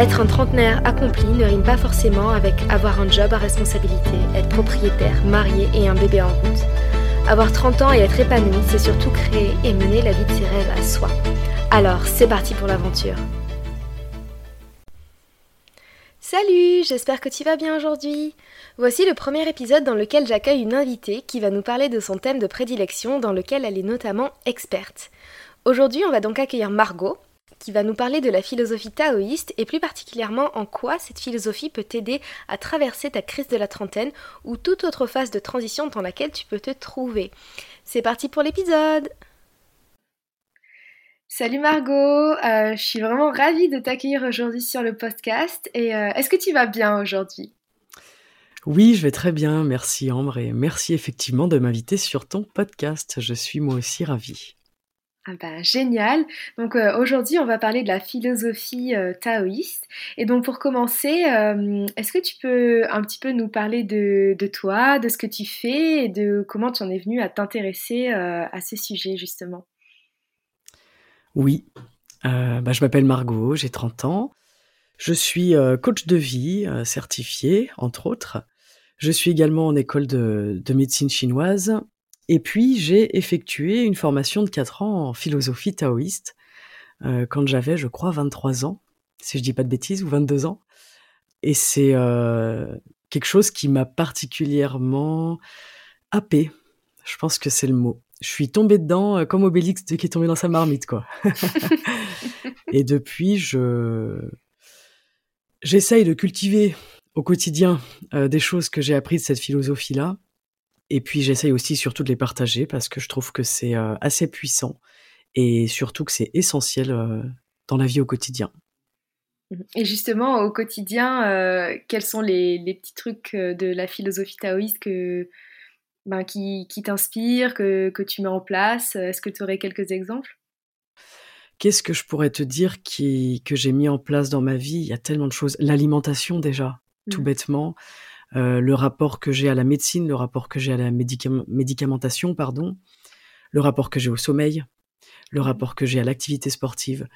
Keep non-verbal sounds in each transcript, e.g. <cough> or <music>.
Être un trentenaire accompli ne rime pas forcément avec avoir un job à responsabilité, être propriétaire, marié et un bébé en route. Avoir 30 ans et être épanoui, c'est surtout créer et mener la vie de ses rêves à soi. Alors, c'est parti pour l'aventure. Salut, j'espère que tu vas bien aujourd'hui. Voici le premier épisode dans lequel j'accueille une invitée qui va nous parler de son thème de prédilection dans lequel elle est notamment experte. Aujourd'hui, on va donc accueillir Margot, qui va nous parler de la philosophie taoïste et plus particulièrement en quoi cette philosophie peut t'aider à traverser ta crise de la trentaine ou toute autre phase de transition dans laquelle tu peux te trouver. C'est parti pour l'épisode Salut Margot, euh, je suis vraiment ravie de t'accueillir aujourd'hui sur le podcast et euh, est-ce que tu vas bien aujourd'hui? Oui, je vais très bien, merci Ambre et merci effectivement de m'inviter sur ton podcast. Je suis moi aussi ravie. Ah ben, génial. Donc euh, aujourd'hui, on va parler de la philosophie euh, taoïste. Et donc pour commencer, euh, est-ce que tu peux un petit peu nous parler de, toi, de ce que tu fais et de comment tu en es venu à t'intéresser à ce sujet justement? Oui, bah, je m'appelle Margot, j'ai 30 ans. Je suis coach de vie certifié, entre autres. Je suis également en école de médecine chinoise et puis, j'ai effectué une formation de 4 ans en philosophie taoïste euh, quand j'avais, je crois, 23 ans, si je dis pas de bêtises, ou 22 ans. Et c'est euh, quelque chose qui m'a particulièrement happé. Je pense que c'est le mot. Je suis tombé dedans euh, comme Obélix qui est tombé dans sa marmite, quoi. <laughs> et depuis, je j'essaye de cultiver au quotidien des choses que j'ai apprises de cette philosophie-là et puis j'essaye aussi surtout de les partager parce que je trouve que c'est euh, assez puissant et surtout que c'est essentiel euh, dans la vie au quotidien. Mmh et justement, au quotidien, euh, quels sont les, petits trucs de la philosophie taoïste que, ben, qui, qui t'inspirent, que, que, tu mets en place? Est-ce que tu aurais quelques exemples? Qu'est-ce que je pourrais te dire qui, que j'ai mis en place dans ma vie? Il y a tellement de choses. L'alimentation déjà, tout mmh. bêtement. Euh, le rapport que j'ai à la médecine, le rapport que j'ai à la médicamentation, pardon, le rapport que j'ai au sommeil, le mmh. rapport que j'ai à l'activité sportive,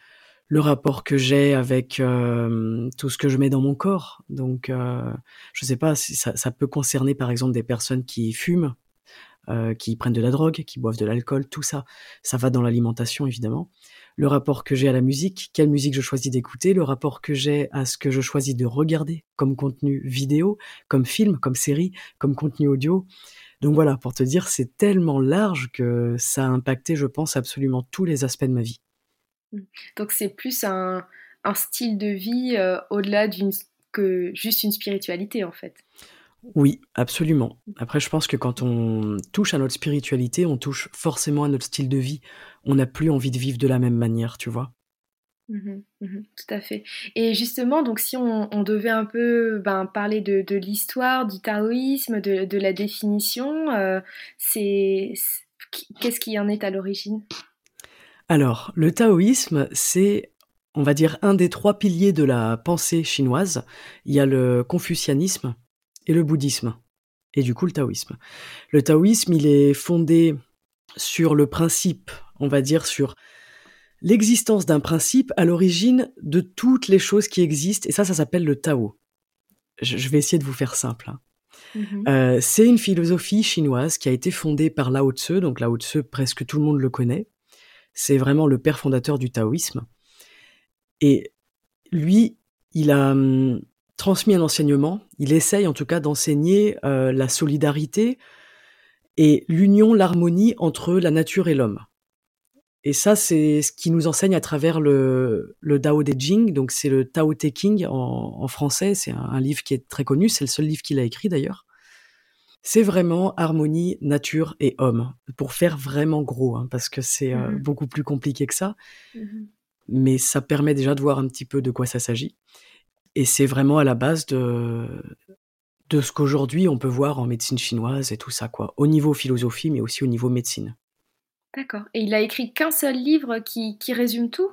le rapport que j'ai avec euh, tout ce que je mets dans mon corps. Donc, euh, je sais pas, si ça, ça, peut concerner par exemple des personnes qui fument, euh, qui prennent de la drogue, qui boivent de l'alcool, tout ça. Ça va dans l'alimentation évidemment le rapport que j'ai à la musique, quelle musique je choisis d'écouter, le rapport que j'ai à ce que je choisis de regarder comme contenu vidéo, comme film, comme série, comme contenu audio. Donc voilà, pour te dire, c'est tellement large que ça a impacté, je pense, absolument tous les aspects de ma vie. Mmh. Donc c'est plus un, style de vie euh, au-delà d'une que juste une spiritualité en fait. Oui, absolument. Après, je pense que quand on touche à notre spiritualité, on touche forcément à notre style de vie. On n'a plus envie de vivre de la même manière, tu vois. Mmh mmh tout à fait. Et justement, donc si on, devait un peu ben, parler de, l'histoire du taoïsme, de, la définition, euh, c'est qu'est-ce qui en est à l'origine? Alors, le taoïsme, c'est, on va dire, un des trois piliers de la pensée chinoise. Il y a le confucianisme, et le bouddhisme, et du coup le taoïsme. Le taoïsme, il est fondé sur le principe, on va dire sur l'existence d'un principe à l'origine de toutes les choses qui existent, et ça, ça s'appelle le Tao. Je, vais essayer de vous faire simple. Hein. Mm-hmm. Euh, c'est une philosophie chinoise qui a été fondée par Lao Tzu, donc Lao Tzu, presque tout le monde le connaît. C'est vraiment le père fondateur du taoïsme. Et lui, il a hum, transmis un enseignement, il essaye en tout cas d'enseigner euh, la solidarité et l'union, l'harmonie entre la nature et l'homme. Et ça, c'est ce qui nous enseigne à travers le, le Dao De Jing, donc c'est le Tao Te King en, français, c'est un, livre qui est très connu, c'est le seul livre qu'il a écrit d'ailleurs. C'est vraiment harmonie, nature et homme, pour faire vraiment gros, hein, parce que c'est euh, mmh beaucoup plus compliqué que ça, mmh mais ça permet déjà de voir un petit peu de quoi ça s'agit. Et c'est vraiment à la base de, de ce qu'aujourd'hui on peut voir en médecine chinoise et tout ça, quoi. Au niveau philosophie, mais aussi au niveau médecine. D'accord. Et il a écrit qu'un seul livre qui, résume tout?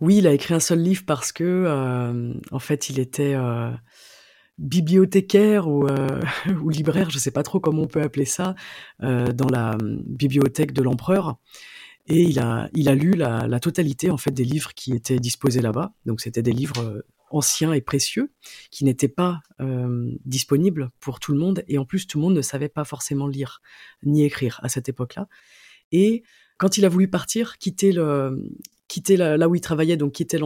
Oui, il a écrit un seul livre parce que, euh, en fait, il était euh, bibliothécaire ou, euh, <laughs> ou, libraire, je ne sais pas trop comment on peut appeler ça, dans la bibliothèque de l'empereur. Et il a, il a lu la, la, totalité en fait des livres qui étaient disposés là-bas. Donc c'était des livres anciens et précieux qui n'étaient pas disponibles pour tout le monde. Et en plus, tout le monde ne savait pas forcément lire ni écrire à cette époque-là. Et quand il a voulu partir, quitter là où il travaillait, donc quitter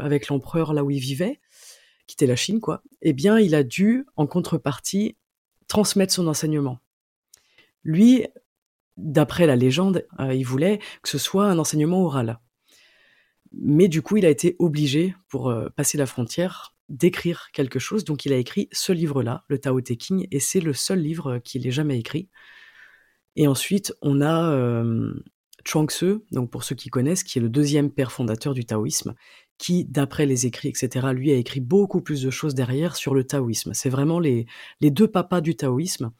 avec l'empereur là où il vivait, quitter la Chine, quoi. Eh bien, il a dû, en contrepartie, transmettre son enseignement. Lui, d'après la légende, euh, il voulait que ce soit un enseignement oral. Mais du coup, il a été obligé, pour euh, passer la frontière, d'écrire quelque chose. Donc, il a écrit ce livre-là, le Tao Te King, et c'est le seul livre qu'il ait jamais écrit. Et ensuite, on a euh, Chuang Tzu, donc pour ceux qui connaissent, qui est le deuxième père fondateur du taoïsme, qui, d'après les écrits, etc., lui a écrit beaucoup plus de choses derrière sur le taoïsme. C'est vraiment les, deux papas du taoïsme,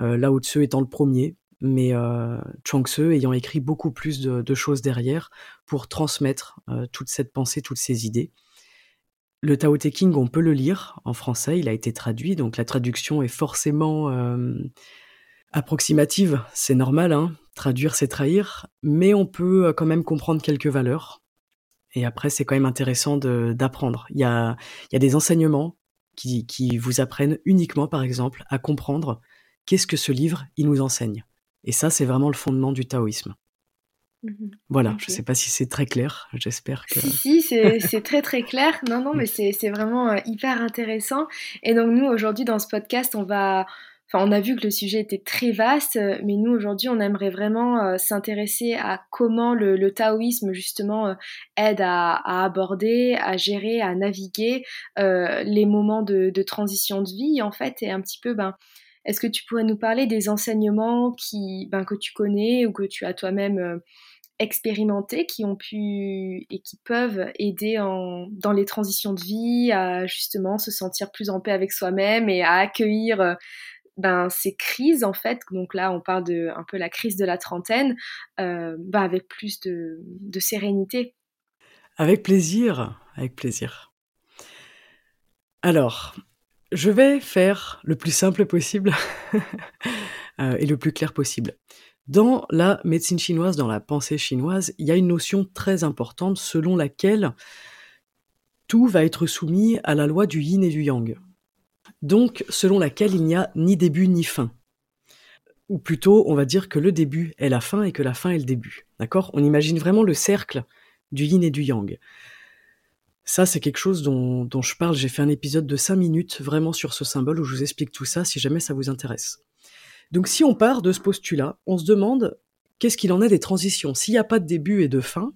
euh, Lao Tzu étant le premier, mais euh, Chuang Tzu ayant écrit beaucoup plus de, choses derrière pour transmettre euh, toute cette pensée, toutes ces idées. Le Tao Te King, on peut le lire en français, il a été traduit, donc la traduction est forcément approximative, c'est normal, hein, traduire c'est trahir, mais on peut euh, quand même comprendre quelques valeurs. Et après, c'est quand même intéressant d'apprendre. Il y a, y a des enseignements qui, qui vous apprennent uniquement, par exemple, à comprendre qu'est-ce que ce livre il nous enseigne. Et ça, c'est vraiment le fondement du taoïsme. Mmh voilà, je ne sais pas si c'est très clair, j'espère que... Si, si, c'est très très clair. Non, non, mais c'est vraiment euh, hyper intéressant. Et donc nous, aujourd'hui, dans ce podcast, on va, On a vu que le sujet était très vaste, mais nous aujourd'hui, on aimerait vraiment euh, s'intéresser à comment le, taoïsme justement euh, aide à, aborder, à gérer, à naviguer euh, les moments de, transition de vie en fait, et un petit peu, ben, est-ce que tu pourrais nous parler des enseignements qui, ben, que tu connais ou que tu as toi-même expérimentés qui ont pu et qui peuvent aider dans les transitions de vie à justement se sentir plus en paix avec soi-même et à accueillir ben, ces crises, en fait, donc là on parle de un peu la crise de la trentaine, euh, ben, avec plus de, sérénité. Avec plaisir, avec plaisir. Alors, je vais faire le plus simple possible <laughs> euh, et le plus clair possible. Dans la médecine chinoise, dans la pensée chinoise, il y a une notion très importante selon laquelle tout va être soumis à la loi du yin et du yang donc selon laquelle il n'y a ni début ni fin. Ou plutôt, on va dire que le début est la fin et que la fin est le début. D'accord? On imagine vraiment le cercle du yin et du yang. Ça, c'est quelque chose dont, je parle. J'ai fait un épisode de 5 minutes vraiment sur ce symbole où je vous explique tout ça si jamais ça vous intéresse. Donc si on part de ce postulat, on se demande qu'est-ce qu'il en est des transitions. S'il n'y a pas de début et de fin,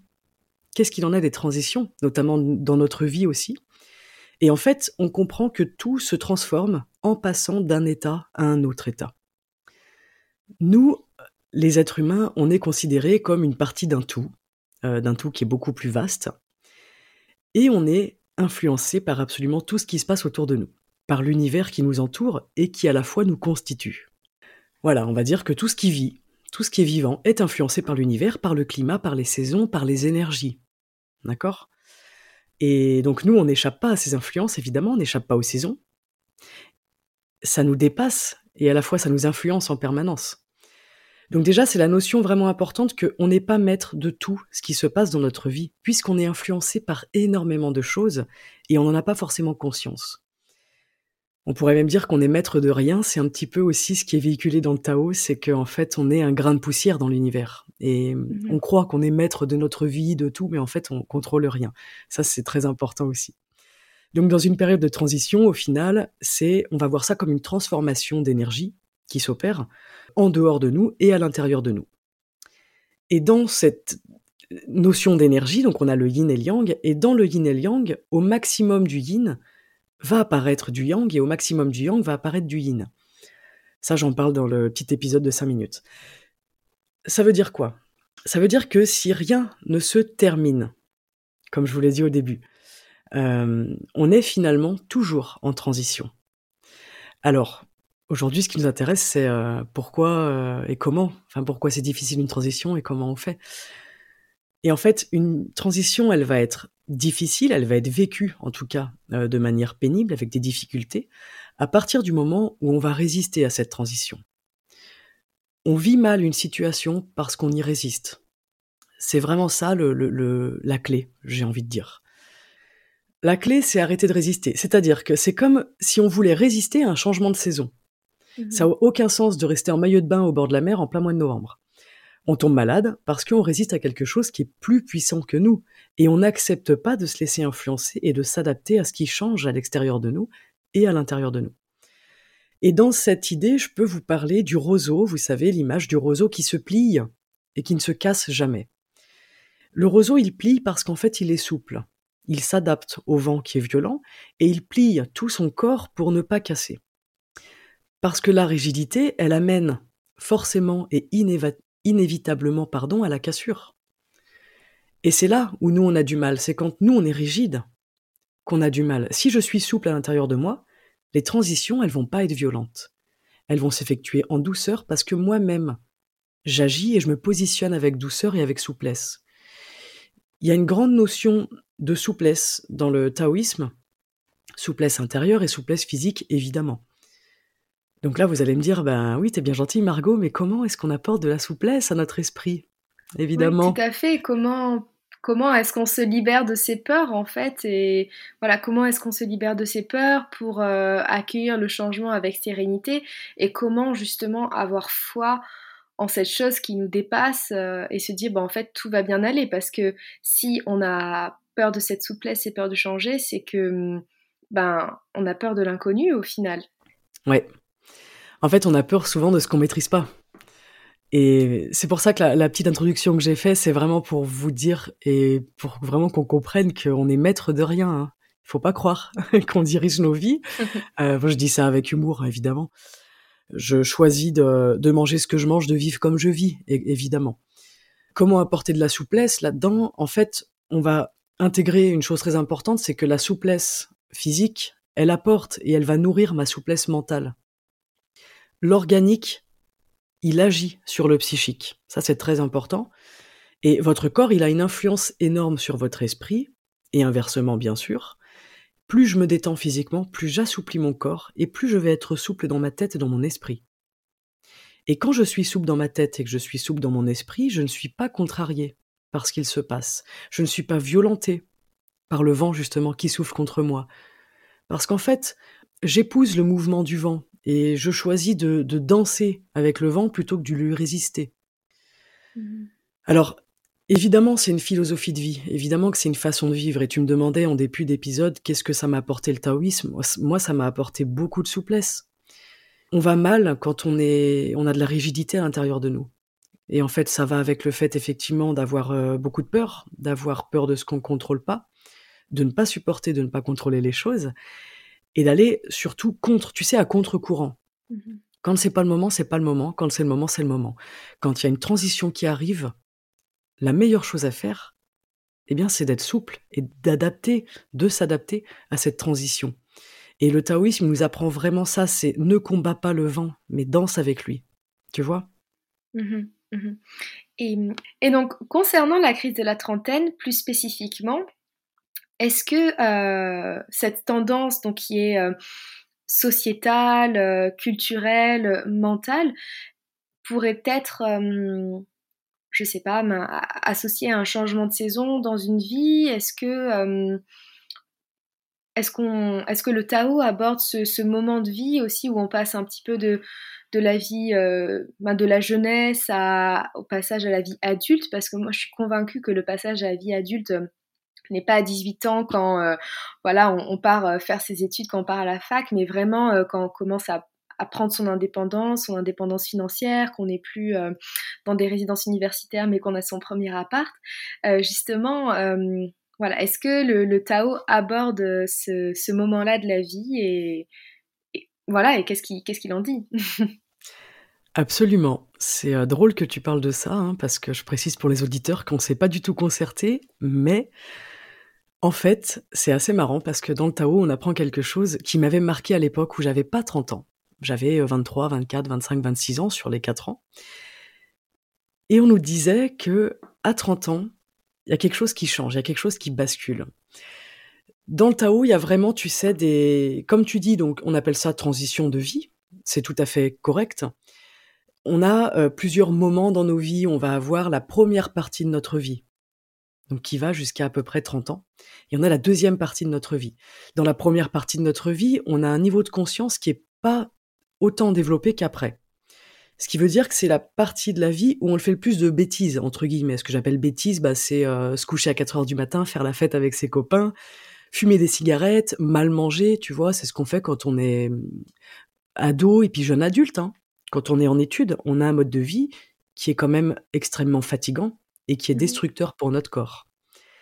qu'est-ce qu'il en est des transitions, notamment dans notre vie aussi? Et en fait, on comprend que tout se transforme en passant d'un état à un autre état. Nous, les êtres humains, on est considérés comme une partie d'un tout, euh, d'un tout qui est beaucoup plus vaste, et on est influencé par absolument tout ce qui se passe autour de nous, par l'univers qui nous entoure et qui à la fois nous constitue. Voilà, on va dire que tout ce qui vit, tout ce qui est vivant est influencé par l'univers, par le climat, par les saisons, par les énergies. D'accord? Et donc nous, on n'échappe pas à ces influences, évidemment, on n'échappe pas aux saisons. Ça nous dépasse et à la fois ça nous influence en permanence. Donc déjà, c'est la notion vraiment importante qu'on n'est pas maître de tout ce qui se passe dans notre vie, puisqu'on est influencé par énormément de choses et on n'en a pas forcément conscience. On pourrait même dire qu'on est maître de rien, c'est un petit peu aussi ce qui est véhiculé dans le Tao, c'est qu'en fait on est un grain de poussière dans l'univers. Et mmh on croit qu'on est maître de notre vie, de tout, mais en fait on contrôle rien. Ça c'est très important aussi. Donc dans une période de transition, au final, c'est on va voir ça comme une transformation d'énergie qui s'opère en dehors de nous et à l'intérieur de nous. Et dans cette notion d'énergie, donc on a le yin et le yang, et dans le yin et le yang, au maximum du yin, va apparaître du yang et au maximum du yang va apparaître du yin. Ça, j'en parle dans le petit épisode de 5 minutes. Ça veut dire quoi? Ça veut dire que si rien ne se termine, comme je vous l'ai dit au début, euh, on est finalement toujours en transition. Alors, aujourd'hui, ce qui nous intéresse, c'est pourquoi et comment, enfin pourquoi c'est difficile une transition et comment on fait? Et en fait, une transition, elle va être difficile, elle va être vécue, en tout cas, de manière pénible, avec des difficultés, à partir du moment où on va résister à cette transition. On vit mal une situation parce qu'on y résiste. C'est vraiment ça le, la clé, j'ai envie de dire. La clé, c'est arrêter de résister. C'est-à-dire que c'est comme si on voulait résister à un changement de saison. Mhm. Ça n'a aucun sens de rester en maillot de bain au bord de la mer en plein mois de novembre. On tombe malade parce qu'on résiste à quelque chose qui est plus puissant que nous. Et on n'accepte pas de se laisser influencer et de s'adapter à ce qui change à l'extérieur de nous et à l'intérieur de nous. Et dans cette idée, je peux vous parler du roseau, vous savez, l'image du roseau qui se plie et qui ne se casse jamais. Le roseau, il plie parce qu'en fait, il est souple. Il s'adapte au vent qui est violent et il plie tout son corps pour ne pas casser. Parce que la rigidité, elle amène forcément et inévitablement pardon, à la cassure. Et c'est là où nous on a du mal, c'est quand nous on est rigide qu'on a du mal. Si je suis souple à l'intérieur de moi, les transitions, elles vont pas être violentes. Elles vont s'effectuer en douceur parce que moi-même, j'agis et je me positionne avec douceur et avec souplesse. Il y a une grande notion de souplesse dans le taoïsme, souplesse intérieure et souplesse physique, évidemment. Donc là, vous allez me dire, ben oui, t'es bien gentil, Margot, mais comment est-ce qu'on apporte de la souplesse à notre esprit? Évidemment. tout à fait. Comment comment est-ce qu'on se libère de ses peurs en fait? Et voilà comment est-ce qu'on se libère de ses peurs pour euh, accueillir le changement avec sérénité? Et comment justement avoir foi en cette chose qui nous dépasse euh, et se dire bah, en fait tout va bien aller? Parce que si on a peur de cette souplesse et peur de changer c'est que ben on a peur de l'inconnu au final. Ouais en fait on a peur souvent de ce qu'on maîtrise pas et c'est pour ça que la, petite introduction que j'ai faite, c'est vraiment pour vous dire et pour vraiment qu'on comprenne qu'on est maître de rien. Hein. Il faut pas croire <laughs> qu'on dirige nos vies. <laughs> euh, je dis ça avec humour, évidemment. Je choisis de, de, manger ce que je mange, de vivre comme je vis, évidemment. Comment apporter de la souplesse là-dedans? En fait, on va intégrer une chose très importante, c'est que la souplesse physique, elle apporte et elle va nourrir ma souplesse mentale. L'organique il agit sur le psychique. Ça, c'est très important. Et votre corps, il a une influence énorme sur votre esprit, et inversement, bien sûr. Plus je me détends physiquement, plus j'assouplis mon corps, et plus je vais être souple dans ma tête et dans mon esprit. Et quand je suis souple dans ma tête et que je suis souple dans mon esprit, je ne suis pas contrarié par ce qu'il se passe. Je ne suis pas violenté par le vent, justement, qui souffle contre moi. Parce qu'en fait, j'épouse le mouvement du vent, et je choisis de, danser avec le vent plutôt que de lui résister. Mmh. Alors, évidemment, c'est une philosophie de vie, évidemment que c'est une façon de vivre, et tu me demandais en début d'épisode qu'est-ce que ça m'a apporté le taoïsme? Moi, ça m'a apporté beaucoup de souplesse. On va mal quand on, est, on a de la rigidité à l'intérieur de nous. Et en fait, ça va avec le fait effectivement d'avoir euh, beaucoup de peur, d'avoir peur de ce qu'on ne contrôle pas, de ne pas supporter, de ne pas contrôler les choses et d'aller surtout contre, tu sais, à contre-courant. Mmh Quand c'est pas le moment, c'est pas le moment. Quand c'est le moment, c'est le moment. Quand il y a une transition qui arrive, la meilleure chose à faire, eh bien, c'est d'être souple et d'adapter, de s'adapter à cette transition. Et le taoïsme nous apprend vraiment ça, c'est ne combat pas le vent, mais danse avec lui. Tu vois? Mmh et, et, donc, concernant la crise de la trentaine, plus spécifiquement, est-ce que euh, cette tendance donc qui est euh, sociétale, euh, culturelle, mentale pourrait être, je sais pas, associée à un changement de saison dans une vie? Est-ce que le Tao aborde ce, moment de vie aussi où on passe un petit peu de de la vie, ben, de la jeunesse au passage à la vie adulte? Parce que moi, je suis convaincue que le passage à la vie adulte n'est pas à 18 ans quand euh, voilà on, part euh, faire ses études, quand on part à la fac, mais vraiment euh, quand on commence à, prendre son indépendance, son indépendance financière, qu'on n'est plus dans des résidences universitaires, mais qu'on a son premier appart. justement, voilà, est-ce que le, Tao aborde ce, moment-là de la vie et, voilà, et qu'est-ce qu'il qu'est-ce qu'il en dit? <laughs> Absolument. C'est drôle que tu parles de ça, hein, parce que je précise pour les auditeurs qu'on ne s'est pas du tout concerté, mais en fait, c'est assez marrant parce que dans le Tao, on apprend quelque chose qui m'avait marqué à l'époque où j'avais pas 30 ans. J'avais 23, 24, 25, 26 ans sur les 4 ans. Et on nous disait que à 30 ans, il y a quelque chose qui change, il y a quelque chose qui bascule. Dans le Tao, il y a vraiment, tu sais, des, comme tu dis, donc on appelle ça transition de vie. C'est tout à fait correct. On a euh, plusieurs moments dans nos vies. On va avoir la première partie de notre vie, donc qui va jusqu'à à peu près 30 ans. Et on a la deuxième partie de notre vie. Dans la première partie de notre vie, on a un niveau de conscience qui est pas autant développé qu'après. Ce qui veut dire que c'est la partie de la vie où on le fait le plus de bêtises, entre guillemets. Ce que j'appelle bêtises, bah, c'est euh, se coucher à 4 heures du matin, faire la fête avec ses copains, fumer des cigarettes, mal manger, tu vois, c'est ce qu'on fait quand on est mmh, ado et puis jeune adulte. Hein. Quand on est en études, on a un mode de vie qui est quand même extrêmement fatigant et qui est mmh destructeur pour notre corps.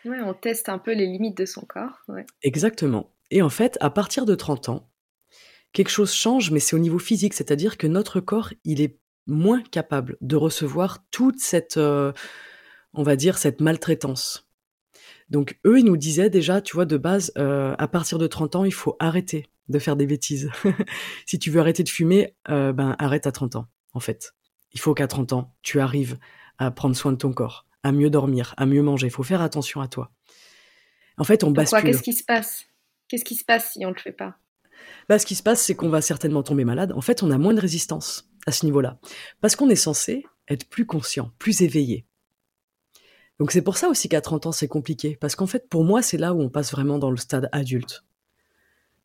Ouais, on teste un peu les limites de son corps. Exactement. Et en fait, à partir de 30 ans, quelque chose change, mais c'est au niveau physique, c'est-à-dire que notre corps, il est moins capable de recevoir toute cette, euh, on va dire, cette maltraitance. Donc eux, ils nous disaient déjà, tu vois, de base, euh, à partir de 30 ans, il faut arrêter de faire des bêtises. <laughs> si tu veux arrêter de fumer, euh, ben arrête à 30 ans, en fait. Il faut qu'à 30 ans, tu arrives à prendre soin de ton corps, à mieux dormir, à mieux manger. Il faut faire attention à toi. En fait, on bascule. Qu'est-ce qui se passe? Qu'est-ce qui se passe si on ne le fait pas? Bah, Ce qui se passe, c'est qu'on va certainement tomber malade. En fait, on a moins de résistance à ce niveau-là. Parce qu'on est censé être plus conscient, plus éveillé. Donc c'est pour ça aussi qu'à 30 ans, c'est compliqué. Parce qu'en fait, pour moi, c'est là où on passe vraiment dans le stade adulte.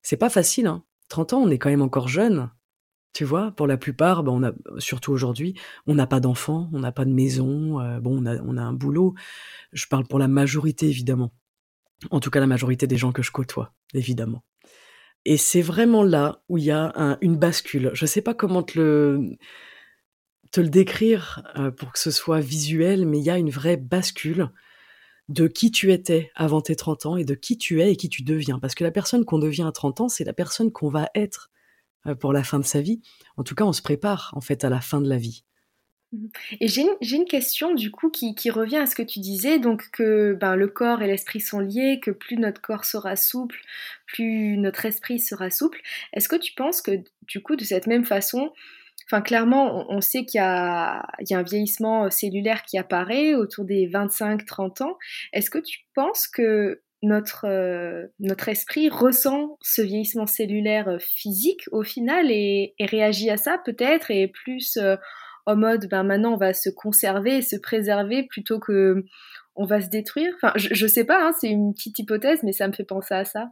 C'est pas facile, hein. 30 ans, on est quand même encore jeune. Tu vois, pour la plupart, bah, on a, surtout aujourd'hui, on n'a pas d'enfants, on n'a pas de maison, euh, bon, on a, on a un boulot. Je parle pour la majorité, évidemment. En tout cas, la majorité des gens que je côtoie, évidemment. Et c'est vraiment là où il y a une bascule. Je ne sais pas comment te le, te le décrire euh, pour que ce soit visuel, mais il y a une vraie bascule de qui tu étais avant tes 30 ans et de qui tu es et qui tu deviens. Parce que la personne qu'on devient à 30 ans, c'est la personne qu'on va être pour la fin de sa vie. En tout cas, on se prépare en fait à la fin de la vie. Et j'ai une, question du coup qui, revient à ce que tu disais, donc que ben, le corps et l'esprit sont liés, que plus notre corps sera souple, plus notre esprit sera souple. Est-ce que tu penses que du coup de cette même façon, enfin clairement on, sait qu'il y, a, un vieillissement cellulaire qui apparaît autour des 25-30 ans, est-ce que tu penses que notre, euh, notre esprit ressent ce vieillissement cellulaire physique au final et, réagit à ça peut-être et plus... Euh, en mode ben maintenant on va se conserver et se préserver plutôt que on va se détruire Enfin, je, ne sais pas, hein, c'est une petite hypothèse, mais ça me fait penser à ça.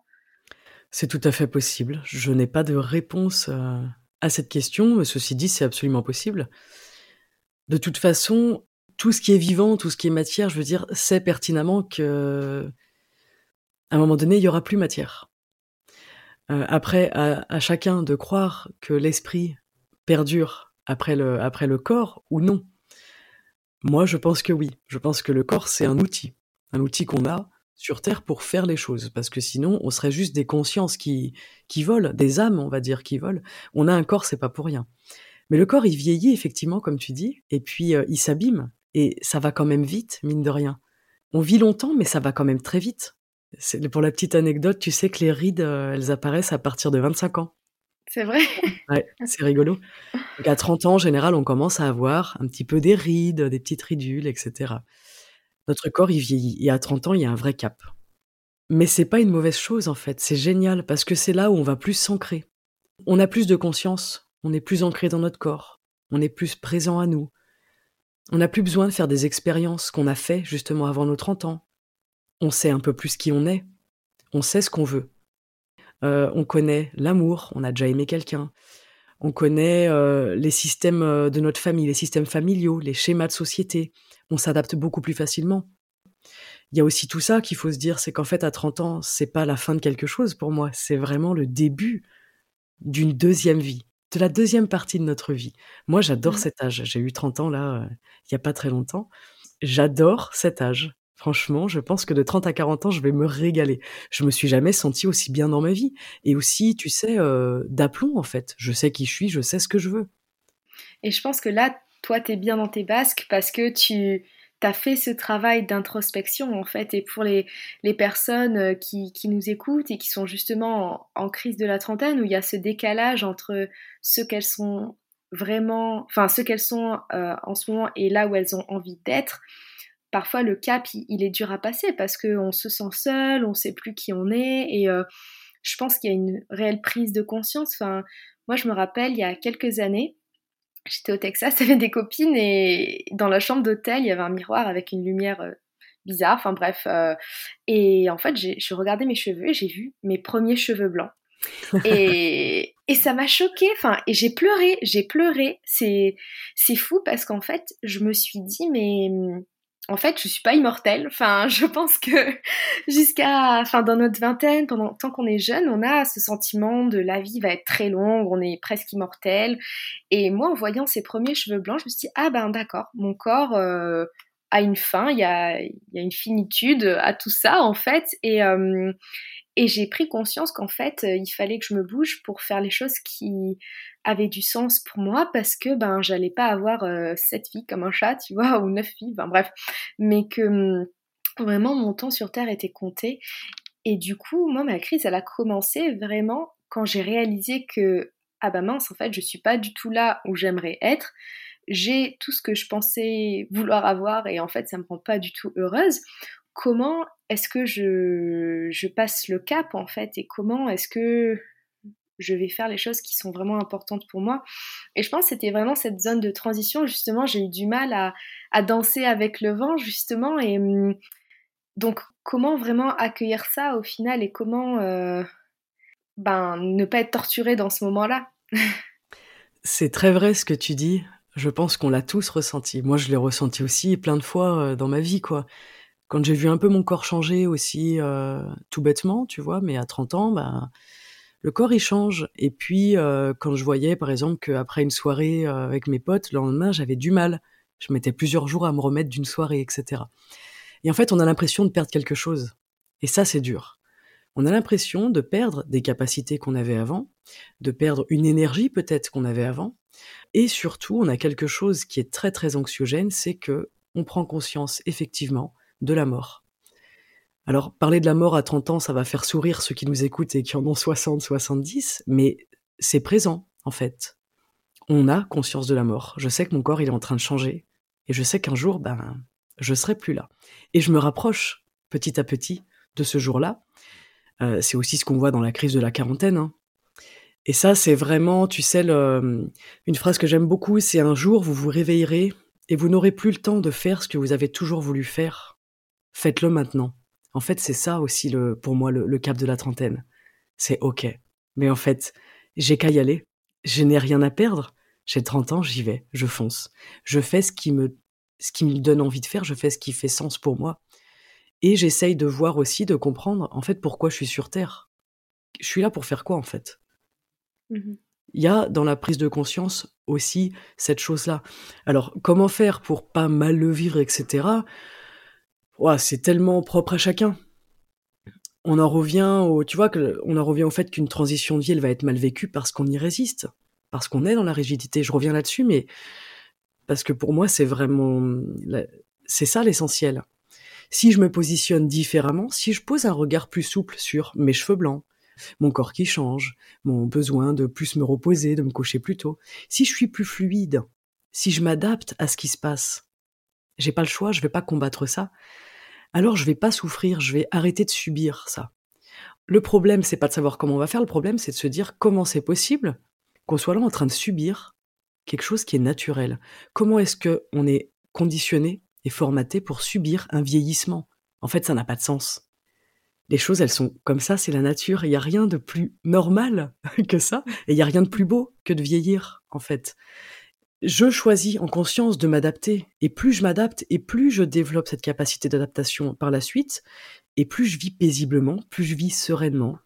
C'est tout à fait possible. Je n'ai pas de réponse euh, à cette question. Ceci dit, c'est absolument possible. De toute façon, tout ce qui est vivant, tout ce qui est matière, je veux dire, sait pertinemment que à un moment donné, il y aura plus matière. Euh, après, à, chacun de croire que l'esprit perdure après le, corps ou non Moi, je pense que oui. Je pense que le corps, c'est un outil. Un outil qu'on a sur Terre pour faire les choses. Parce que sinon, on serait juste des consciences qui, qui volent, des âmes, on va dire, qui volent. On a un corps, c'est pas pour rien. Mais le corps, il vieillit, effectivement, comme tu dis, et puis euh, il s'abîme. Et ça va quand même vite, mine de rien. On vit longtemps, mais ça va quand même très vite. Pour la petite anecdote, tu sais que les rides, euh, elles apparaissent à partir de 25 ans. C'est vrai Ouais, c'est rigolo. Donc à 30 ans, en général, on commence à avoir un petit peu des rides, des petites ridules, etc. Notre corps, il vieillit. Et à 30 ans, il y a un vrai cap. Mais c'est pas une mauvaise chose, en fait. C'est génial parce que c'est là où on va plus s'ancrer. On a plus de conscience. On est plus ancré dans notre corps. On est plus présent à nous. On n'a plus besoin de faire des expériences qu'on a fait justement avant nos 30 ans. On sait un peu plus qui on est. On sait ce qu'on veut. Euh, on connaît l'amour, on a déjà aimé quelqu'un. On connaît euh, les systèmes euh, de notre famille, les systèmes familiaux, les schémas de société. On s'adapte beaucoup plus facilement. Il y a aussi tout ça qu'il faut se dire, c'est qu'en fait, à 30 ans, c'est pas la fin de quelque chose pour moi, c'est vraiment le début d'une deuxième vie, de la deuxième partie de notre vie. Moi, j'adore mmh. cet âge. J'ai eu 30 ans là, il y a pas très longtemps. J'adore cet âge. Franchement, je pense que de 30 à 40 ans, je vais me régaler. Je me suis jamais sentie aussi bien dans ma vie et aussi, tu sais, euh, d'aplomb en fait. Je sais qui je suis, je sais ce que je veux. Et je pense que là, toi, tu es bien dans tes basques parce que tu as fait ce travail d'introspection en fait et pour les, les personnes euh, qui, qui, nous écoutent et qui sont justement en, crise de la trentaine où il y a ce décalage entre ce qu'elles sont vraiment, enfin ce qu'elles sont euh, en ce moment et là où elles ont envie d'être, parfois le cap il, est dur à passer parce qu'on se sent seul, on sait plus qui on est et euh, je pense qu'il y a une réelle prise de conscience. Enfin, moi je me rappelle il y a quelques années, J'étais au Texas, <laughs> j'avais des copines et dans la chambre d'hôtel, il y avait un miroir avec une lumière euh, bizarre, enfin bref. Euh, et en fait, je regardais mes cheveux et j'ai vu mes premiers cheveux blancs. <laughs> et, et ça m'a choqué, enfin, et j'ai pleuré, j'ai pleuré. C'est fou parce qu'en fait, je me suis dit, mais en fait, je suis pas immortelle. Enfin, <laughs> je pense que jusqu'à, enfin, dans notre vingtaine, pendant tant qu'on est jeune, on a ce sentiment de la vie va être très longue, on est presque immortel. Et moi, en voyant ces premiers cheveux blancs, je me suis dit ah ben d'accord, mon corps euh, a une fin, il y a, une finitude à tout ça en fait. Euh, et j'ai pris conscience qu'en fait, il fallait que je me bouge pour faire les choses qui avait du sens pour moi parce que ben j'allais pas avoir euh, sept filles comme un chat, tu vois, <laughs> ou neuf filles, ben bref, mais que hum, vraiment mon temps sur terre était compté. Et du coup, moi, ma crise, elle a commencé vraiment quand j'ai réalisé que ah bah mince, en fait, je suis pas du tout là où j'aimerais être. J'ai tout ce que je pensais vouloir avoir et en fait, ça me rend pas du tout heureuse. Comment est-ce que je, je passe le cap en fait et comment est-ce que je vais faire les choses qui sont vraiment importantes pour moi. Et je pense que c'était vraiment cette zone de transition, justement, j'ai eu du mal à, danser avec le vent, justement. Et hum, donc, comment vraiment accueillir ça au final et comment euh, ben, ne pas être torturé dans ce moment-là? C'est très vrai ce que tu dis. Je pense qu'on l'a tous ressenti. Moi, je l'ai ressenti aussi plein de fois euh, dans ma vie, quoi. Quand j'ai vu un peu mon corps changer aussi, euh, tout bêtement, tu vois, mais à 30 ans, ben le corps il change. Et puis euh, quand je voyais par exemple qu'après une soirée euh, avec mes potes, le lendemain j'avais du mal. Je mettais plusieurs jours à me remettre d'une soirée, etc. Et en fait, on a l'impression de perdre quelque chose. Et ça, c'est dur. On a l'impression de perdre des capacités qu'on avait avant, de perdre une énergie peut-être qu'on avait avant. Et surtout, on a quelque chose qui est très très anxiogène, c'est que on prend conscience effectivement de la mort. Alors, parler de la mort à 30 ans, ça va faire sourire ceux qui nous écoutent et qui en ont 60, 70, mais c'est présent, en fait. On a conscience de la mort. Je sais que mon corps, il est en train de changer. Et je sais qu'un jour, ben, je serai plus là. Et je me rapproche, petit à petit, de ce jour-là. Euh, c'est aussi ce qu'on voit dans la crise de la quarantaine. Hein. Et ça, c'est vraiment, tu sais, une phrase que j'aime beaucoup, c'est un jour, vous vous réveillerez et vous n'aurez plus le temps de faire ce que vous avez toujours voulu faire. Faites-le maintenant. En fait, c'est ça aussi le, pour moi le, cap de la trentaine. C'est ok. Mais en fait, j'ai qu'à y aller. Je n'ai rien à perdre. J'ai 30 ans, j'y vais, je fonce. Je fais ce qui me, ce qui me donne envie de faire, je fais ce qui fait sens pour moi. Et j'essaye de voir aussi, de comprendre, en fait, pourquoi je suis sur Terre. Je suis là pour faire quoi, en fait? Mmh Il y a dans la prise de conscience aussi cette chose-là. Alors, comment faire pour pas mal le vivre, etc c'est tellement propre à chacun. On en revient au, tu vois, que, on en revient au fait qu'une transition de vie, elle va être mal vécue parce qu'on y résiste, parce qu'on est dans la rigidité. Je reviens là-dessus, mais parce que pour moi, c'est vraiment, c'est ça l'essentiel. Si je me positionne différemment, si je pose un regard plus souple sur mes cheveux blancs, mon corps qui change, mon besoin de plus me reposer, de me coucher plus tôt, si je suis plus fluide, si je m'adapte à ce qui se passe, j'ai pas le choix, je vais pas combattre ça alors je vais pas souffrir, je vais arrêter de subir ça. Le problème, c'est pas de savoir comment on va faire, le problème, c'est de se dire comment c'est possible qu'on soit là en train de subir quelque chose qui est naturel. Comment est-ce que on est conditionné et formaté pour subir un vieillissement? En fait, ça n'a pas de sens. Les choses, elles sont comme ça, c'est la nature. Il n'y a rien de plus normal <laughs> que ça, et il n'y a rien de plus beau que de vieillir, en fait je choisis en conscience de m'adapter. Et plus je m'adapte, et plus je développe cette capacité d'adaptation par la suite, et plus je vis paisiblement, plus je vis sereinement,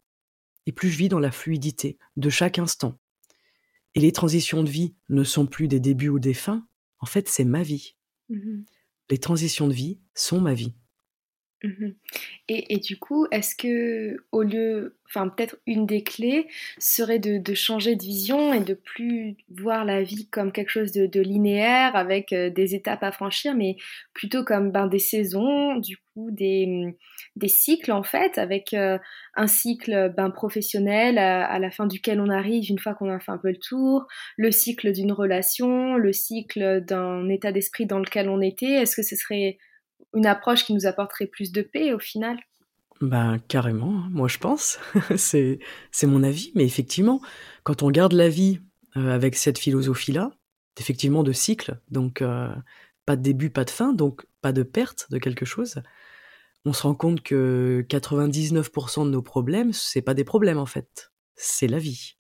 et plus je vis dans la fluidité de chaque instant. Et les transitions de vie ne sont plus des débuts ou des fins, en fait c'est ma vie. Mmh les transitions de vie sont ma vie. Mmh et du coup, est-ce que au lieu enfin peut-être une des clés serait de changer de vision et de plus voir la vie comme quelque chose de linéaire avec, heu, des étapes à franchir, mais plutôt comme, ben, des saisons, du coup des, mmh, des cycles en fait avec, heu, un cycle, ben, professionnel à à la fin duquel on arrive une fois qu'on a fait un peu le tour, le cycle d'une relation, le cycle d'un état d'esprit dans lequel on était. Est-ce que ce serait une approche qui nous apporterait plus de paix au final. Ben, carrément, hein, moi je pense. <laughs> c'est mon avis, mais effectivement, quand on garde la vie, heu, avec cette philosophie-là, effectivement de cycle, donc heu, pas de début, pas de fin, donc pas de perte de quelque chose, on se rend compte que 99% de nos problèmes, c'est pas des problèmes en fait, c'est la vie.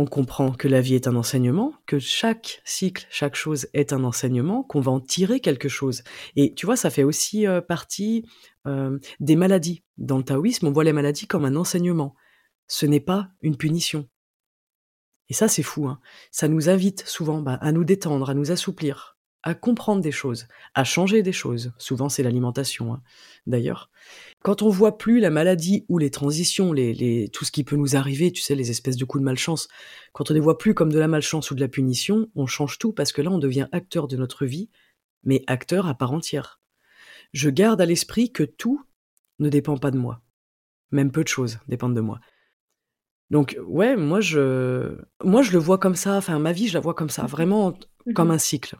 On comprend que la vie est un enseignement, que chaque cycle, chaque chose est un enseignement, qu'on va en tirer quelque chose. Et tu vois, ça fait aussi euh, partie euh, des maladies. Dans le taoïsme, on voit les maladies comme un enseignement. Ce n'est pas une punition. Et ça, c'est fou. Hein. Ça nous invite souvent bah, à nous détendre, à nous assouplir, à comprendre des choses, à changer des choses. Souvent, c'est l'alimentation, hein, d'ailleurs. Quand on voit plus la maladie ou les transitions, tout ce qui peut nous arriver, tu sais, les espèces de coups de malchance, quand on les voit plus comme de la malchance ou de la punition, on change tout parce que là, on devient acteur de notre vie, mais acteur à part entière. Je garde à l'esprit que tout ne dépend pas de moi. Même peu de choses dépendent de moi. Donc ouais, moi je moi je le vois comme ça, enfin ma vie je la vois comme ça, mmh vraiment comme mmh un cycle.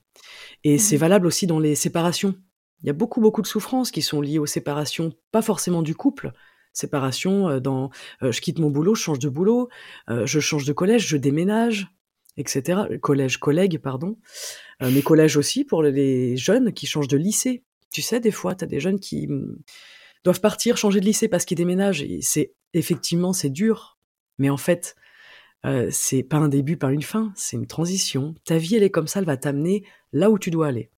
Et c'est mmh valable aussi dans les séparations. Il y a beaucoup beaucoup de souffrances qui sont liées aux séparations, pas forcément du couple. Séparation euh, dans euh, je quitte mon boulot, je change de boulot, euh, je change de collège, je déménage, etc. Collège, collègue, pardon. mais collège aussi pour les jeunes qui changent de lycée. Tu sais, des fois, tu as des jeunes qui mmh, doivent partir, changer de lycée parce qu'ils déménagent. Et c'est effectivement, c'est dur mais en fait, euh, c'est pas un début, pas une fin, c'est une transition. Ta vie, elle est comme ça, elle va t'amener là où tu dois aller.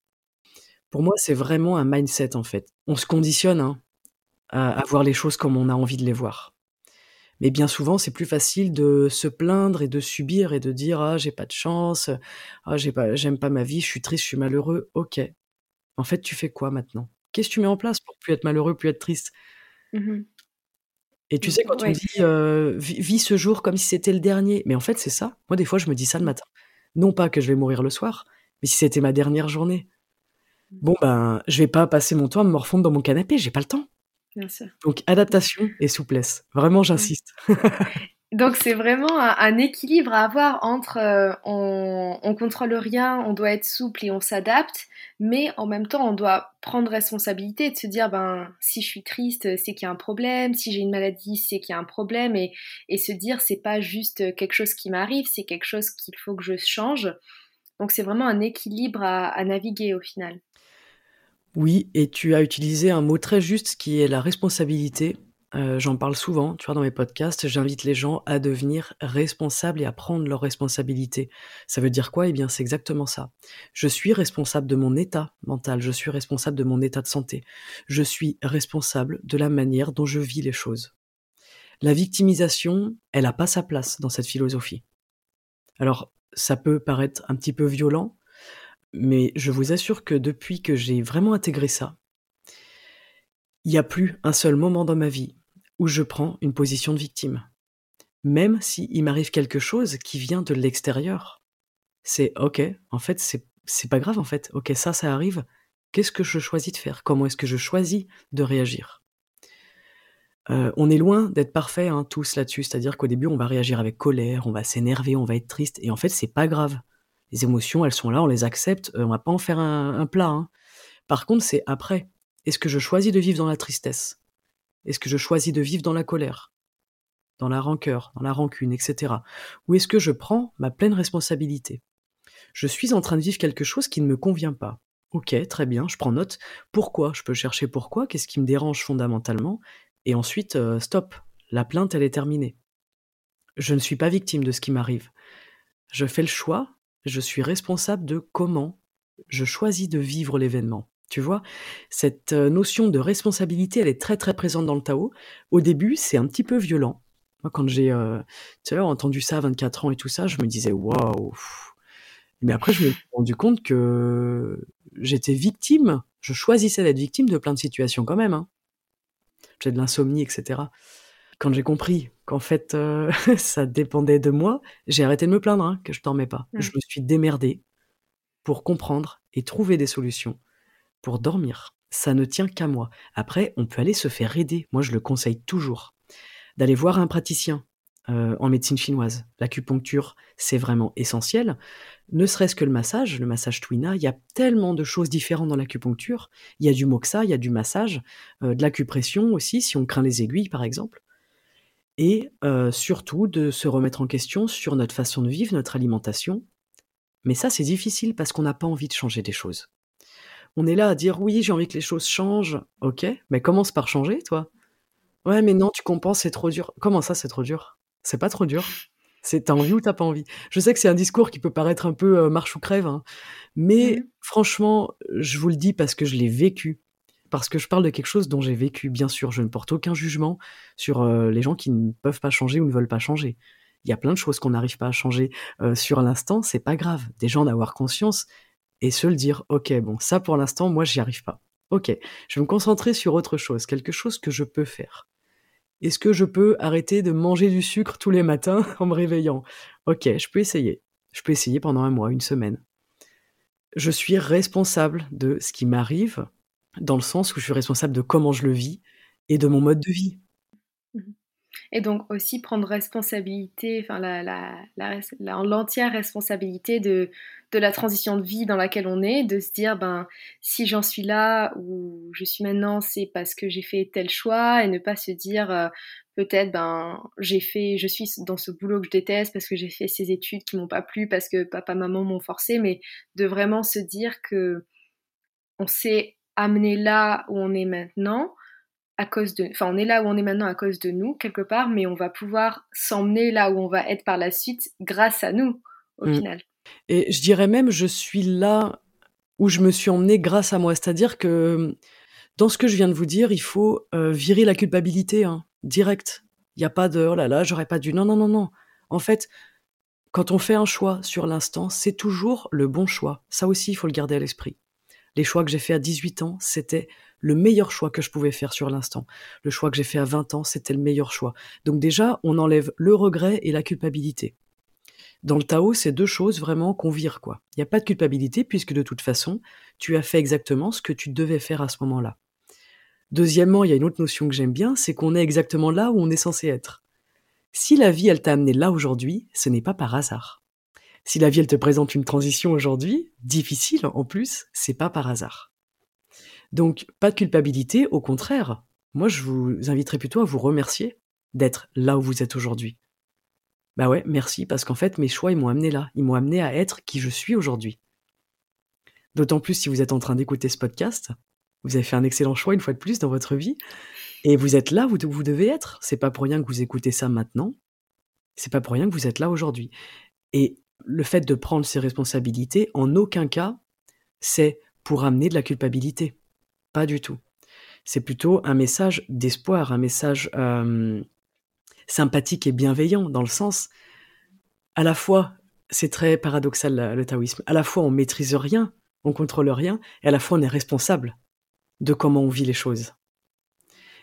Pour moi, c'est vraiment un mindset en fait. On se conditionne hein, à, voir les choses comme on a envie de les voir. Mais bien souvent, c'est plus facile de se plaindre et de subir et de dire ah j'ai pas de chance, ah j'ai pas, j'aime pas ma vie, je suis triste, je suis malheureux. Ok. En fait, tu fais quoi maintenant? Qu'est-ce que tu mets en place pour plus être malheureux, plus être triste? Mmh et tu sais, quand on dit euh, vis, ce jour comme si c'était le dernier, mais en fait, c'est ça. Moi, des fois, je me dis ça le matin. Non pas que je vais mourir le soir, mais si c'était ma dernière journée. Mmh. Bon, ben, je vais pas passer mon temps à me morfondre dans mon canapé, j'ai pas le temps. Bien sûr. Donc, adaptation et souplesse. Vraiment, j'insiste. <laughs> Donc c'est vraiment un, équilibre à avoir entre euh, on, on contrôle rien, on doit être souple et on s'adapte, mais en même temps on doit prendre responsabilité de se dire ben si je suis triste c'est qu'il y a un problème, si j'ai une maladie c'est qu'il y a un problème et, et se dire c'est pas juste quelque chose qui m'arrive, c'est quelque chose qu'il faut que je change. Donc c'est vraiment un équilibre à naviguer au final. Oui, et tu as utilisé un mot très juste qui est la responsabilité. Euh, j'en parle souvent, tu vois, dans mes podcasts, j'invite les gens à devenir responsables et à prendre leurs responsabilités. Ça veut dire quoi? Eh bien, c'est exactement ça. Je suis responsable de mon état mental, je suis responsable de mon état de santé, je suis responsable de la manière dont je vis les choses. La victimisation, elle n'a pas sa place dans cette philosophie. Alors, ça peut paraître un petit peu violent, mais je vous assure que depuis que j'ai vraiment intégré ça, il n'y a plus un seul moment dans ma vie où je prends une position de victime. Même s'il m'arrive quelque chose qui vient de l'extérieur. C'est ok, en fait, c'est, c'est pas grave, en fait. Ok, ça, ça arrive. Qu'est-ce que je choisis de faire? Comment est-ce que je choisis de réagir? Euh, On est loin d'être parfait, hein, tous là-dessus. C'est-à-dire qu'au début, on va réagir avec colère, on va s'énerver, on va être triste. Et en fait, c'est pas grave. Les émotions, elles sont là, on les accepte. Euh, on va pas en faire un, plat. Hein. Par contre, c'est après. Est-ce que je choisis de vivre dans la tristesse? Est-ce que je choisis de vivre dans la colère, dans la rancœur, dans la rancune, etc. Ou est-ce que je prends ma pleine responsabilité? Je suis en train de vivre quelque chose qui ne me convient pas. Ok, très bien, je prends note. Pourquoi? Je peux chercher pourquoi, qu'est-ce qui me dérange fondamentalement, et ensuite, euh, stop, la plainte, elle est terminée. Je ne suis pas victime de ce qui m'arrive. Je fais le choix, je suis responsable de comment je choisis de vivre l'événement. Tu vois, cette euh, notion de responsabilité, elle est très très présente dans le Tao. Au début, c'est un petit peu violent. Moi, quand j'ai euh, entendu ça à 24 ans et tout ça, je me disais waouh. Mais après, je me suis rendu compte que j'étais victime. Je choisissais d'être victime de plein de situations quand même. Hein. j'ai de l'insomnie, etc. Quand j'ai compris qu'en fait, euh, <laughs> ça dépendait de moi, j'ai arrêté de me plaindre hein, que je dormais pas. Mmh. Je me suis démerdé pour comprendre et trouver des solutions pour dormir. Ça ne tient qu'à moi. Après, on peut aller se faire aider. Moi, je le conseille toujours. D'aller voir un praticien euh, en médecine chinoise. L'acupuncture, c'est vraiment essentiel. Ne serait-ce que le massage, le massage Twina, il y a tellement de choses différentes dans l'acupuncture. Il y a du moxa, il y a du massage, euh, de l'acupression aussi, si on craint les aiguilles par exemple. Et euh, surtout de se remettre en question sur notre façon de vivre, notre alimentation. Mais ça, c'est difficile parce qu'on n'a pas envie de changer des choses. On est là à dire oui, j'ai envie que les choses changent. Ok, mais commence par changer, toi. Ouais, mais non, tu compenses, c'est trop dur. Comment ça, c'est trop dur? C'est pas trop dur. C'est t'as envie ou t'as pas envie. Je sais que c'est un discours qui peut paraître un peu euh, marche ou crève, hein. mais Mhm. franchement, je vous le dis parce que je l'ai vécu. Parce que je parle de quelque chose dont j'ai vécu, bien sûr. Je ne porte aucun jugement sur euh, les gens qui ne peuvent pas changer ou ne veulent pas changer. Il y a plein de choses qu'on n'arrive pas à changer euh, sur l'instant, c'est pas grave. Des gens d'avoir conscience et se le dire, ok, bon, ça pour l'instant, moi, j'y arrive pas. Ok, je vais me concentrer sur autre chose, quelque chose que je peux faire. Est-ce que je peux arrêter de manger du sucre tous les matins <laughs> en me réveillant? Ok, je peux essayer. Je peux essayer pendant un mois, une semaine. Je suis responsable de ce qui m'arrive, dans le sens où je suis responsable de comment je le vis et de mon mode de vie. Et donc aussi prendre responsabilité, enfin l'entière responsabilité de, de la transition de vie dans laquelle on est, de se dire ben si j'en suis là où je suis maintenant, c'est parce que j'ai fait tel choix et ne pas se dire euh, peut-être ben j'ai fait, je suis dans ce boulot que je déteste parce que j'ai fait ces études qui m'ont pas plu parce que papa maman m'ont forcé, mais de vraiment se dire que on s'est amené là où on est maintenant à cause de, enfin, on est là où on est maintenant à cause de nous quelque part, mais on va pouvoir s'emmener là où on va être par la suite grâce à nous au Mm. final. Et je dirais même, je suis là où je me suis emmenée grâce à moi. C'est-à-dire que dans ce que je viens de vous dire, il faut euh, virer la culpabilité, hein, direct. Il n'y a pas de oh là là, j'aurais pas dû. Non, non, non, non. En fait, quand on fait un choix sur l'instant, c'est toujours le bon choix. Ça aussi, il faut le garder à l'esprit. Les choix que j'ai fait à 18 ans, c'était le meilleur choix que je pouvais faire sur l'instant. Le choix que j'ai fait à 20 ans, c'était le meilleur choix. Donc déjà, on enlève le regret et la culpabilité. Dans le Tao, c'est deux choses vraiment qu'on vire, quoi. Il n'y a pas de culpabilité puisque de toute façon, tu as fait exactement ce que tu devais faire à ce moment-là. Deuxièmement, il y a une autre notion que j'aime bien, c'est qu'on est exactement là où on est censé être. Si la vie, elle t'a amené là aujourd'hui, ce n'est pas par hasard. Si la vie, elle te présente une transition aujourd'hui, difficile en plus, c'est pas par hasard. Donc, pas de culpabilité, au contraire. Moi, je vous inviterai plutôt à vous remercier d'être là où vous êtes aujourd'hui. Bah ouais, merci, parce qu'en fait, mes choix, ils m'ont amené là. Ils m'ont amené à être qui je suis aujourd'hui. D'autant plus si vous êtes en train d'écouter ce podcast, vous avez fait un excellent choix une fois de plus dans votre vie, et vous êtes là où vous devez être. C'est pas pour rien que vous écoutez ça maintenant. C'est pas pour rien que vous êtes là aujourd'hui. Et le fait de prendre ses responsabilités, en aucun cas, c'est pour amener de la culpabilité. Pas du tout. C'est plutôt un message d'espoir, un message euh, sympathique et bienveillant, dans le sens, à la fois, c'est très paradoxal le taoïsme, à la fois on maîtrise rien, on contrôle rien, et à la fois on est responsable de comment on vit les choses.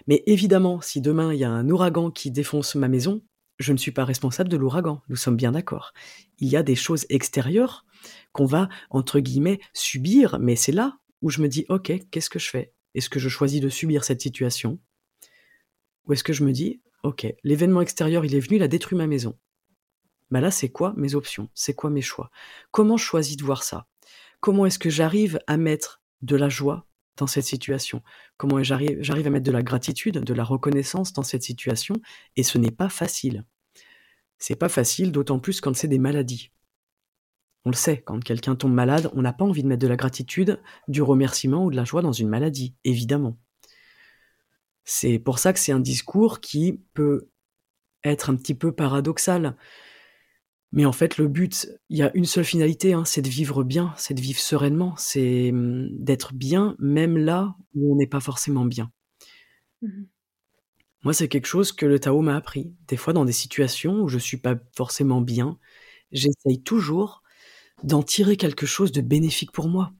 Mais évidemment, si demain il y a un ouragan qui défonce ma maison, je ne suis pas responsable de l'ouragan, nous sommes bien d'accord. Il y a des choses extérieures qu'on va, entre guillemets, subir, mais c'est là où je me dis, ok, qu'est-ce que je fais? Est-ce que je choisis de subir cette situation? Ou est-ce que je me dis, ok, l'événement extérieur, il est venu, il a détruit ma maison. Bah là, c'est quoi mes options? C'est quoi mes choix? Comment je choisis de voir ça? Comment est-ce que j'arrive à mettre de la joie dans cette situation? Comment j'arrive, j'arrive à mettre de la gratitude, de la reconnaissance dans cette situation? Et ce n'est pas facile. C'est pas facile, d'autant plus quand c'est des maladies. On le sait, quand quelqu'un tombe malade, on n'a pas envie de mettre de la gratitude, du remerciement ou de la joie dans une maladie, évidemment. C'est pour ça que c'est un discours qui peut être un petit peu paradoxal. Mais en fait, le but, il y a une seule finalité, hein, c'est de vivre bien, c'est de vivre sereinement, c'est hum, d'être bien, même là où on n'est pas forcément bien. Mhm. Moi, c'est quelque chose que le Tao m'a appris. Des fois, dans des situations où je suis pas forcément bien, j'essaye toujours d'en tirer quelque chose de bénéfique pour moi.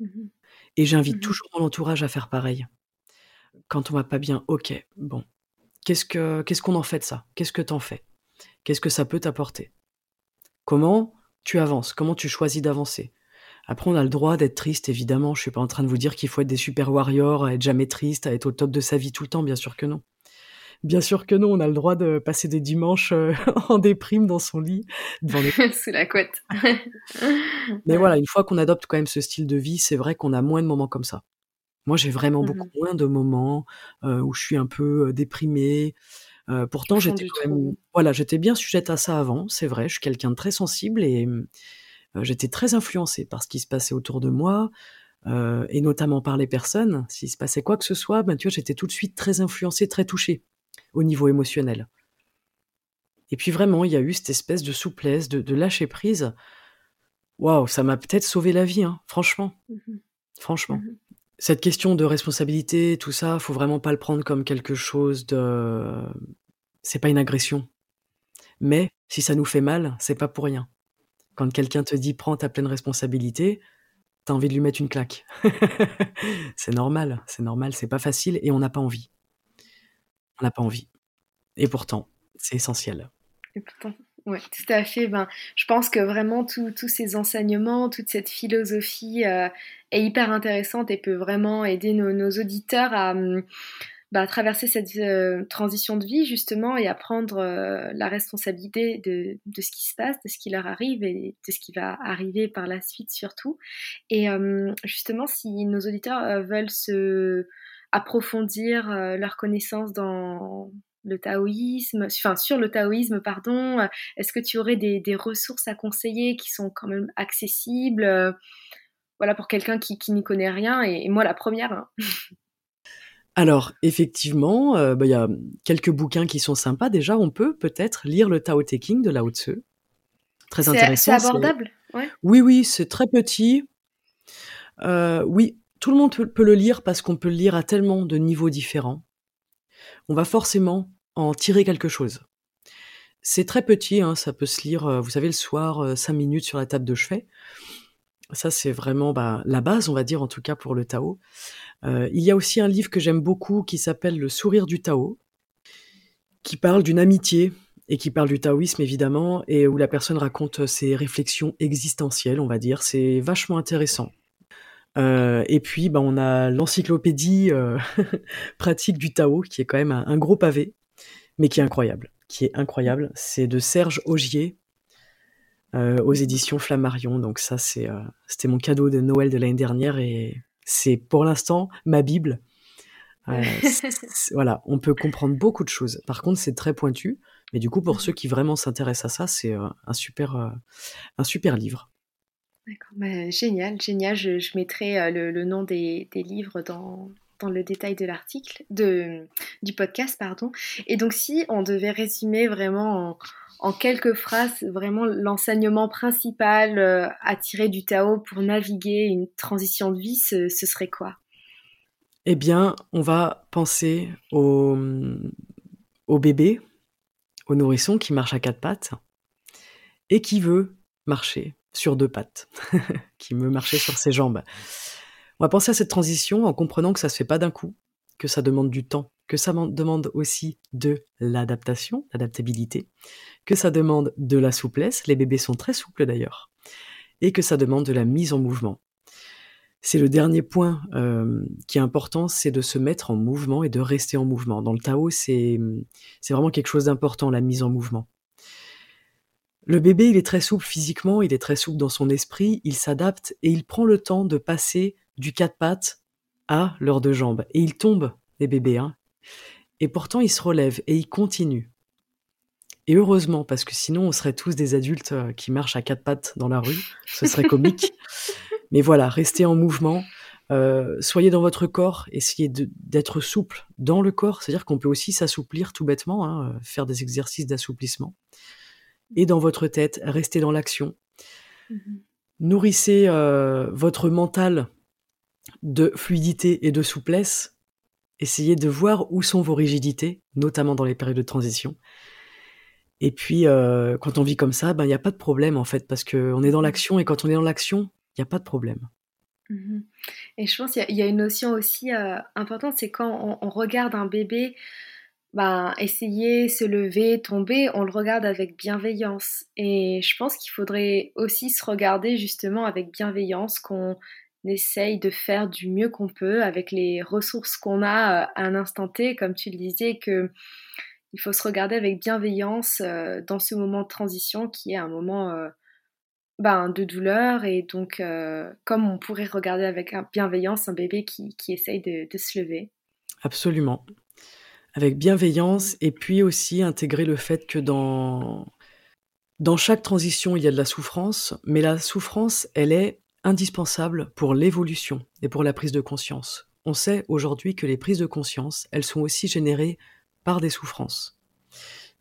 Mhm. Et j'invite Mhm. toujours mon entourage à faire pareil. quand on va pas bien, ok, bon, qu'est-ce que qu'est-ce qu'on en fait de ça? Qu'est-ce que t'en fais? Qu'est-ce que ça peut t'apporter? Comment tu avances? Comment tu choisis d'avancer? Après, on a le droit d'être triste, évidemment. Je suis pas en train de vous dire qu'il faut être des super warriors, à être jamais triste, à être au top de sa vie tout le temps. Bien sûr que non. Bien sûr que non, on a le droit de passer des dimanches euh, <laughs> en déprime dans son lit. Devant les... <laughs> Sous la couette. <laughs> Mais voilà, une fois qu'on adopte quand même ce style de vie, c'est vrai qu'on a moins de moments comme ça. Moi, j'ai vraiment mmh beaucoup moins de moments euh, où je suis un peu euh, déprimée. Euh, pourtant, j'étais voilà, j'étais bien sujette à ça avant, c'est vrai. Je suis quelqu'un de très sensible et j'étais très influencée par ce qui se passait autour de moi et notamment par les personnes. S'il se passait quoi que ce soit, ben tu vois, j'étais tout de suite très influencée, très touchée au niveau émotionnel. Et puis vraiment, il y a eu cette espèce de souplesse, de, lâcher prise. Waouh, ça m'a peut-être sauvé la vie, hein, franchement. Mmh franchement. Mmh cette question de responsabilité, tout ça, faut vraiment pas le prendre comme quelque chose de. C'est pas une agression. Mais si ça nous fait mal, c'est pas pour rien. Quand quelqu'un te dit prends ta pleine responsabilité, t'as envie de lui mettre une claque. <laughs> c'est normal, c'est normal, c'est pas facile et on n'a pas envie. On n'a pas envie. Et pourtant, c'est essentiel. Et pourtant, oui, tout à fait. Ben, je pense que vraiment tous ces enseignements, toute cette philosophie euh, est hyper intéressante et peut vraiment aider nos, auditeurs à, hum, bah, traverser cette euh, transition de vie justement et à prendre euh, la responsabilité de, ce qui se passe, de ce qui leur arrive et de ce qui va arriver par la suite surtout. Et hum, justement, si nos auditeurs veulent se approfondir leur connaissance dans le taoïsme, enfin sur le taoïsme, pardon. Euh, est-ce que tu aurais des, ressources à conseiller qui sont quand même accessibles, euh, voilà, pour quelqu'un qui, n'y connaît rien et, moi la première. Hein. <laughs> Alors, effectivement, euh, bah, il y a quelques bouquins qui sont sympas. Déjà, on peut peut-être lire le Tao Te King de Lao Tzu. Très intéressant. C'est abordable Oui, oui, c'est très petit. oui, tout le monde peut le lire parce qu'on peut le lire à tellement de niveaux différents. On va forcément en tirer quelque chose. C'est très petit, hein, ça peut se lire, euh, vous savez, le soir, euh, cinq minutes sur la table de chevet. Ça, c'est vraiment bah, la base, on va dire, en tout cas pour le Tao. Euh, il y a aussi un livre que j'aime beaucoup qui s'appelle Le sourire du Tao, qui parle d'une amitié et qui parle du taoïsme évidemment, et où la personne raconte ses réflexions existentielles, on va dire. C'est vachement intéressant. Et puis, bah, on a l'encyclopédie <laughs> pratique du Tao, qui est quand même un gros pavé, mais qui est incroyable. Qui est incroyable. C'est de Serge Augier euh, aux éditions Flammarion. Donc ça, c'est, euh, c'était mon cadeau de Noël de l'année dernière et c'est pour l'instant ma Bible. Euh, <laughs> voilà, on peut comprendre beaucoup de choses. Par contre, c'est très pointu. Mais du coup, pour ceux qui vraiment s'intéressent à ça, c'est un super, un super livre. D'accord, bah, génial, génial. Je, mettrai le, nom des, livres dans, le détail de l'article, du podcast, pardon. Et donc, si on devait résumer vraiment en, quelques phrases, vraiment l'enseignement principal euh, à tirer du Tao pour naviguer une transition de vie, ce, serait quoi? Eh bien, on va penser au bébé, au nourrisson qui marche à quatre pattes et qui veut marcher sur deux pattes, <laughs> qui veut marcher sur ses jambes. On va penser à cette transition en comprenant que ça se fait pas d'un coup, que ça demande du temps, que ça demande aussi de l'adaptation, l'adaptabilité, que ça demande de la souplesse, les bébés sont très souples d'ailleurs, et que ça demande de la mise en mouvement. C'est le dernier point euh, qui est important, c'est de se mettre en mouvement et de rester en mouvement. Dans le Tao, c'est vraiment quelque chose d'important, la mise en mouvement. Le bébé, il est très souple physiquement, il est très souple dans son esprit, il s'adapte et il prend le temps de passer du quatre pattes à leurs deux jambes. Et ils tombent, les bébés. Hein. Et pourtant, ils se relèvent et ils continuent. Et heureusement, parce que sinon, on serait tous des adultes euh, qui marchent à quatre pattes dans la rue. Ce serait <laughs> comique. Mais voilà, restez en mouvement. Euh, soyez dans votre corps, essayez d'être souple dans le corps, c'est-à-dire qu'on peut aussi s'assouplir tout bêtement, hein, euh, faire des exercices d'assouplissement. Et dans votre tête, restez dans l'action. Mm-hmm. Nourrissez votre mental de fluidité et de souplesse, essayez de voir où sont vos rigidités, notamment dans les périodes de transition. Et puis, euh, quand on vit comme ça, ben, il n'y a pas de problème, en fait, parce qu'on est dans l'action, et quand on est dans l'action, il n'y a pas de problème. Mhm. Et je pense qu'il y, a une notion aussi euh, importante, c'est quand on, regarde un bébé ben, essayer, se lever, tomber, on le regarde avec bienveillance. Et je pense qu'il faudrait aussi se regarder justement avec bienveillance, qu'on essaye de faire du mieux qu'on peut avec les ressources qu'on a euh, à un instant T, comme tu le disais, que il faut se regarder avec bienveillance euh, dans ce moment de transition qui est un moment ben, de douleur et donc euh, comme on pourrait regarder avec bienveillance un bébé qui, qui essaye de, se lever. Absolument. Avec bienveillance et puis aussi intégrer le fait que dans, dans chaque transition, il y a de la souffrance, mais la souffrance, elle est indispensable pour l'évolution et pour la prise de conscience. On sait aujourd'hui que les prises de conscience, elles sont aussi générées par des souffrances.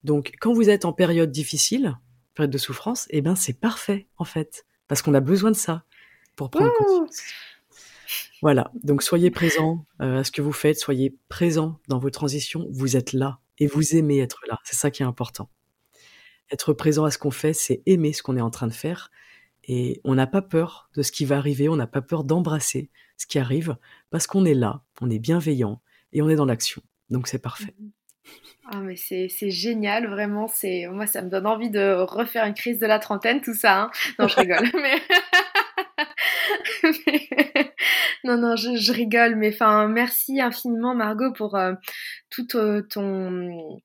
Donc quand vous êtes en période difficile, période de souffrance, eh ben c'est parfait en fait, parce qu'on a besoin de ça pour prendre conscience. Voilà, donc soyez présent euh, à ce que vous faites, soyez présent dans vos transitions, vous êtes là et vous aimez être là, c'est ça qui est important. Être présent à ce qu'on fait, c'est aimer ce qu'on est en train de faire et on n'a pas peur de ce qui va arriver, on n'a pas peur d'embrasser ce qui arrive parce qu'on est là, on est bienveillant et on est dans l'action. Donc c'est parfait. Mmh ah mais c'est, génial, vraiment. C'est moi ça me donne envie de refaire une crise de la trentaine, tout ça. Hein. Non, je rigole. <laughs> <laughs> non non, je, rigole. Mais enfin, merci infiniment Margot pour euh, tout euh, ton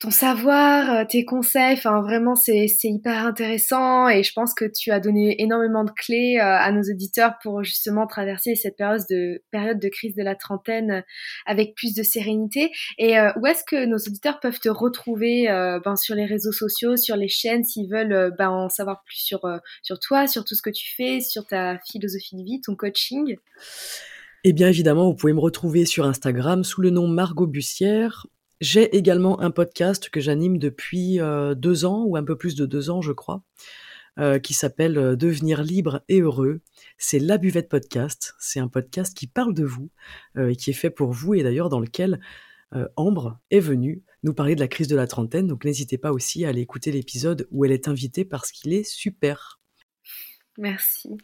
ton savoir, euh, tes conseils, enfin vraiment c'est hyper intéressant et je pense que tu as donné énormément de clés euh, à nos auditeurs pour justement traverser cette période de crise de la trentaine euh, avec plus de sérénité. Et où est-ce que nos auditeurs peuvent te retrouver ben, sur les réseaux sociaux, sur les chaînes s'ils veulent ben, en savoir plus sur sur toi, sur tout ce que tu fais, sur ta philosophie de vie, ton coaching? Eh bien évidemment, vous pouvez me retrouver sur Instagram sous le nom Margot Bussière j'ai également un podcast que j'anime depuis euh, deux ans, ou un peu plus de deux ans, je crois, euh, qui s'appelle euh, Devenir libre et heureux. C'est La Buvette Podcast. C'est un podcast qui parle de vous, et qui est fait pour vous, et d'ailleurs dans lequel Ambre est venue nous parler de la crise de la trentaine. Donc n'hésitez pas aussi à aller écouter l'épisode où elle est invitée parce qu'il est super. Merci.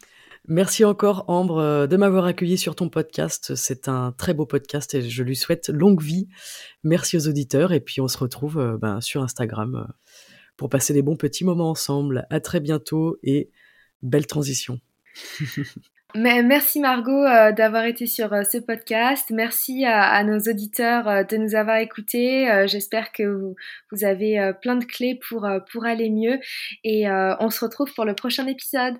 Merci encore Ambre euh, de m'avoir accueilli sur ton podcast. C'est un très beau podcast et je lui souhaite longue vie. Merci aux auditeurs et puis on se retrouve euh, ben, sur Instagram euh, pour passer des bons petits moments ensemble. À très bientôt et belle transition. <laughs> merci Margot d'avoir été sur ce podcast. Merci à, nos auditeurs de nous avoir écoutés. J'espère que vous, vous avez plein de clés pour, pour aller mieux. Et on se retrouve pour le prochain épisode.